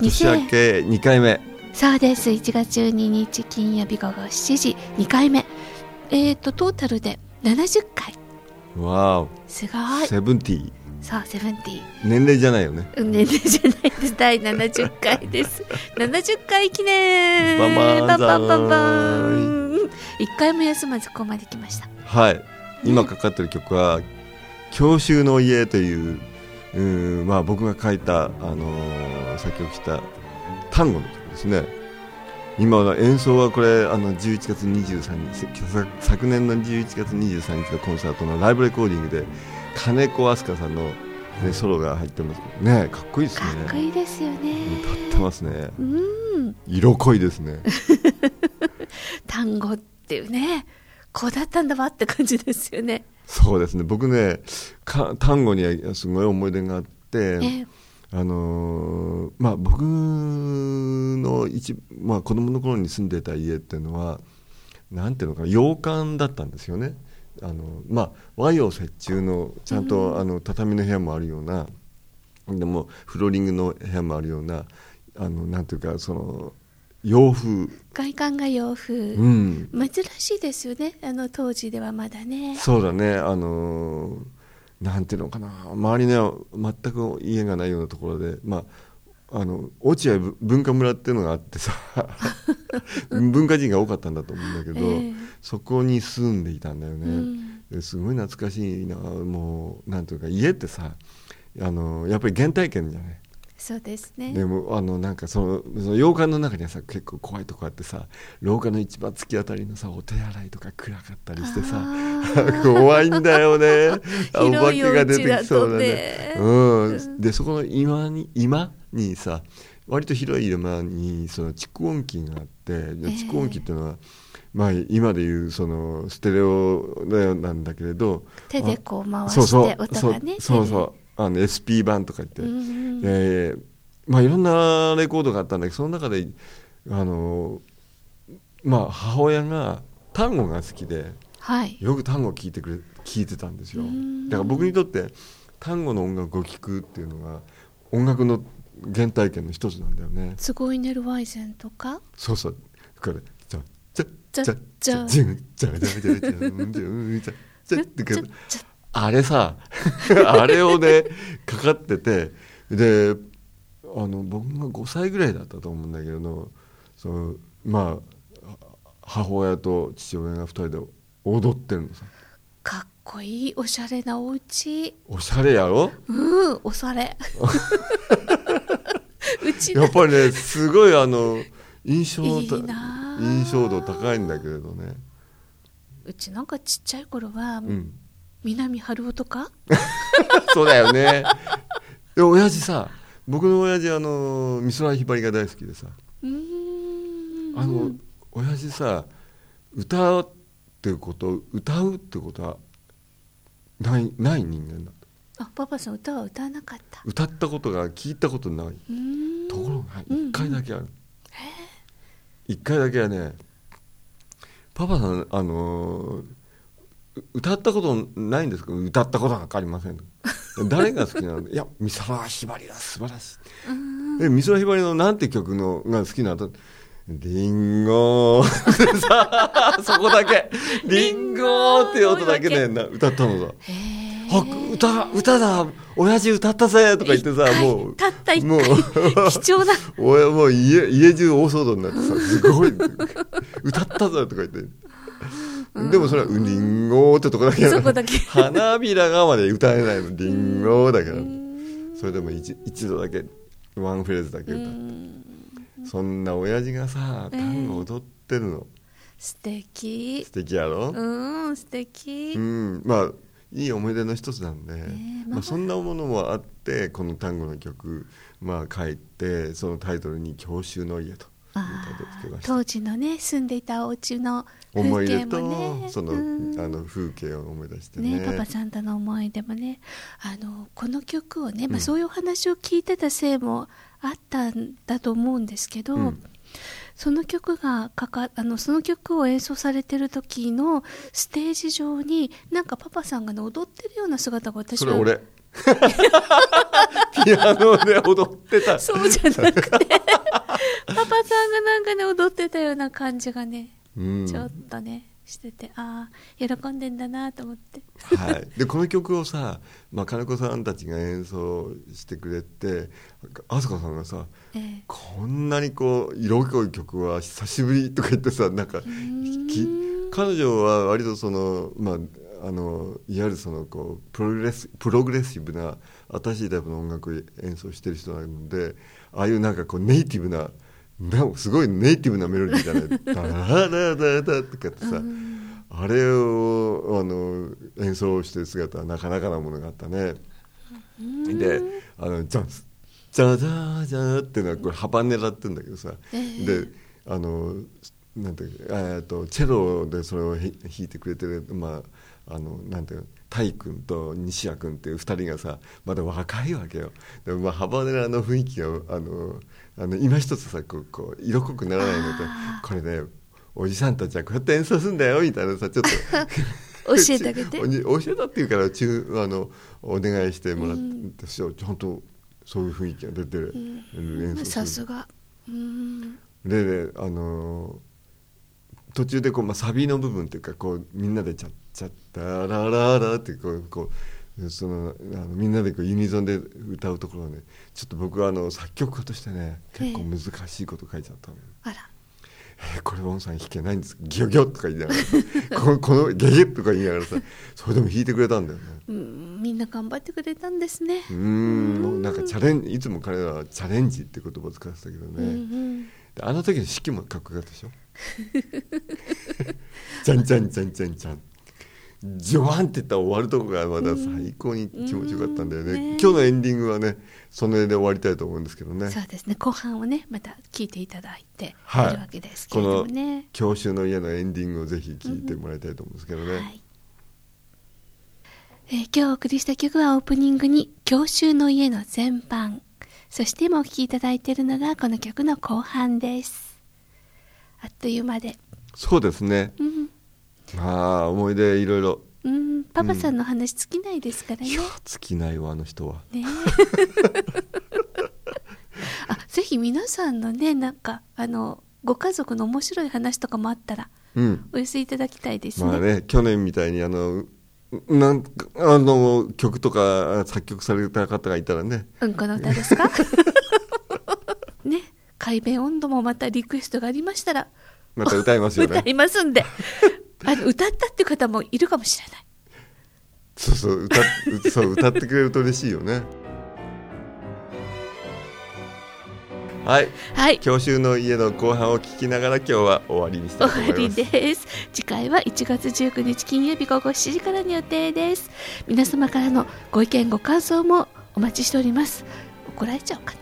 年明け2回目。そうです。1月12日金曜日午後7時2回目。えっ、ー、とトータルで70回。わお。すごい。セブンティー。そうセブンティー。年齢じゃないよね。年齢じゃないです。第70回です。70回記念。バンバンバンバンバン一回も休まずここまで来ました。はい。今かかってる曲は「郷愁の家」といううんまあ僕が書いた、あのー、作曲した単語の曲ですね。今は演奏はこれあの11月23日昨年の11月23日のコンサートのライブレコーディングで金子飛鳥さんの、ね、ソロが入ってますね。かっこいいですね。かっこいいですよね。歌ってますね。うん。色濃いですね。単語っていうねこうだったんだわって感じですよね。そうですね。僕ね単語にはすごい思い出があって、えあのー、まあ、僕の一、まあ、子供の頃に住んでた家っていうのはなんていうのかな洋館だったんですよね。あのまあ、和洋折衷のちゃんと、うん、あの畳の部屋もあるようなでもフローリングの部屋もあるようなあのなんていうかその洋風。外観が洋風、うん、珍しいですよね。あの当時ではまだね。そうだね。あのーなんていうのかな。周りには全く家がないようなところで。まああの落合文化村っていうのがあってさ。文化人が多かったんだと思うんだけど、えー、そこに住んでいたんだよね、うん、すごい懐かしいな。もうなんていうか家ってさあのやっぱり原体験じゃないそうですね。でもあのなんかそのその洋館の中にはさ結構怖いとこあってさ廊下の一番突き当たりのさお手洗いとか暗かったりしてさ 怖いんだよね。お化けが出てきそうだね、うん、でそこの今に今にさ割と広い山にその蓄音機があって蓄音機っていうのは、まあ、今でいうそのステレオなんだけれど手でこう回して音がねそうそうあの SP 版とか言って、うん、えー、まあ、いろんなレコードがあったんだけどその中であの、まあ、母親が単語が好きで、はい、よく単語を聴いてくれ聞いてたんですよ。だから僕にとって単語の音楽を聴くっていうのが音楽の原体験の一つなんだよね。すごいネルワイゼンとか。そうそう。これじゃじゃじゃじゃじゃ。じゃじゃじゃじゃじゃじゃじゃじゃじゃってあれさ あれをねかかっててであの僕が5歳ぐらいだったと思うんだけどそのまあ母親と父親が2人で踊ってるのさ。かっこいいおしゃれなお家。おしゃれやろ？うんおしゃれ。うちやっぱりねすごいあの印象いい印象度高いんだけれどね。うちなんかちっちゃい頃は、うん南春夫とかそうだよね。で親父さ僕の親父あの美空ひばりが大好きでさ。あの親父さ歌ってこと歌うってことはないない人間だあパパさん歌は歌わなかった。歌ったことが聞いたことない。ところが一回だけある。一、回だけはねパパさんあのー歌ったことないんですけど歌ったことなんかありません 誰が好きなの？いや美空ひばりは素晴らしい。え美空ひばりのなんて曲のが好きなの？リンゴさ そこだけ。リンゴって音だけで歌ったのさ。あ歌歌だ。親父歌ったぜ。とか言ってさもうたった一回。貴重な。俺もう家家中大騒動になってさすごい。歌ったぜとか言ってでもそれは「りんご」ってとこだけそこだけ。花びらがまで歌えないのりんごだけどそれでも一一度だけワンフレーズだけ歌って。そんな親父がさ単語踊ってるの、素敵。素敵やろ？うん素敵。うん。まあいい思い出の一つなんで、ねえまあ、そんなものもあってこの単語の曲、まあ、書いてそのタイトルに「郷愁の家」と当時のね住んでいたお家の風景思い出と、もねその,、うん。あの風景を思い出してね。ねパパさんとの思い出もねあのこの曲をね、まあ、うんそういうお話を聞いてたせいもあったんだと思うんですけど、うん。その曲がかかあのその曲を演奏されてる時のステージ上になんかパパさんがね踊ってるような姿が私はそれ俺ピアノで踊ってた。そうじゃなくて。パパさんがなんかね踊ってたような感じがね、うん。ちょっとねしててああ喜んでんだなと思って。はい、でこの曲をさ、まあ、金子さんたちが演奏してくれて飛鳥さんがさええ。こんなにこう色濃い曲は久しぶりとか言ってさなんかき彼女は割とそのまああのいわゆるそのこうプログレスプログレッシブな新しいタイプの音楽を演奏してる人なのでああいうなんかこうネイティブななすごいネイティブなメロディーじゃない「ダラダラダラダ」とかってさ、あれをあの演奏してる姿はなかなかなものがあったね。であのジャンスジャジャージャーっていうのはこれハバネラってんだけどさ、であのなんていうかえーとチェロでそれをひ弾いてくれてるまああのなんていうの君と西谷君っていう2人がさまだ若いわけよ。でもまあハバネラの雰囲気があのあの今一つさこうこう色濃くならないのでこれねおじさんたちはこうやって演奏するんだよみたいなさちょっと。教えてあげて。教えたっていうから中あのお願いしてもらって、ちゃんとそういう雰囲気が出てる、演奏する。さすが。うん。でねあのー途中でこう、まあ、サビの部分っていうかこうみんなで「チャッチャッタラララ」ってこうこうそのあのみんなでこうユニゾンで歌うところはねちょっと僕はあの作曲家としてね結構難しいこと書いちゃったのよ。あら。えーこれボンさん弾けないんですギョギョとか言いながらさ このこのゲゲとか言いながらさそれでも弾いてくれたんだよ。ね。うんみんな頑張ってくれたんですね。うーんなんかチャレンいつも彼らはチャレンジって言葉を使ってたけどね、うんうん。であの時の指揮もかっこよかったでしょ？じゃんじゃんじゃんじゃんじゃん。ジョワンって言ったら終わるとこがまだ最高に気持ちよかったんだよね、うんね今日のエンディングはねその辺で終わりたいと思うんですけどね。そうですね。後半をねまた聞いていただいてはい。いるわけですけれどこのもね、「教習の家」のエンディングをぜひ聞いてもらいたいと思うんですけどね、はい。えー今日お送りした曲はオープニングに「郷愁の家」の全般。そして今お聴きいただいているのがこの曲の後半ですあっという間で。そうですね。うん、まあ思い出いろいろ。うん、パパさんの話尽きないですからね、いや尽きないわあの人は。ね。あぜひ皆さんのねなんかあのご家族の面白い話とかもあったらうん。お寄せいただきたいですね,、まあね去年みたいにあのなんかあの曲とか作曲された方がいたらね。うんこの歌ですか？ね 海弁温度もまたリクエストがありましたらまた歌いますよ 歌ねいますんで。あの歌ったっていう方もいるかもしれない。そうそう歌っそう歌ってくれると嬉しいよね。はい。はい。教習の家の後半を聞きながら今日は終わりにしたいと終わり思います。です。次回は1月19日金曜日午後7時からの予定です。皆様からのご意見ご感想もお待ちしております。怒られちゃうかな。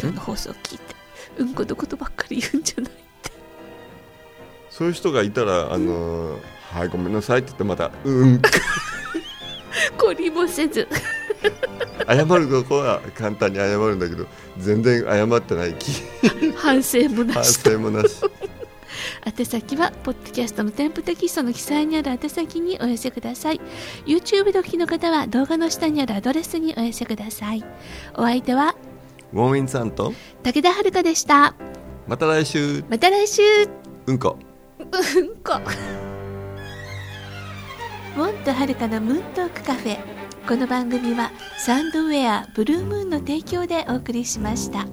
今日の放送を聞いてうんこのことばっかり言うんじゃないって。そういう人がいたらあのはいごめんなさいって言ってまたうん。懲りもせず。謝るとこは簡単に謝るんだけど全然謝ってない気。反省もな反しと。省もなし。宛先はポッドキャストの添付テキストの記載にある宛先にお寄せください。YouTube でお聞きの方は動画の下にあるアドレスにお寄せください。お相手はウォンウィンさんと武田遥でした。また来週。また来週。うんこ。うんこ。モンとはるかのムーントークカフェ。この番組はサンドウェアブルームーンの提供でお送りしました。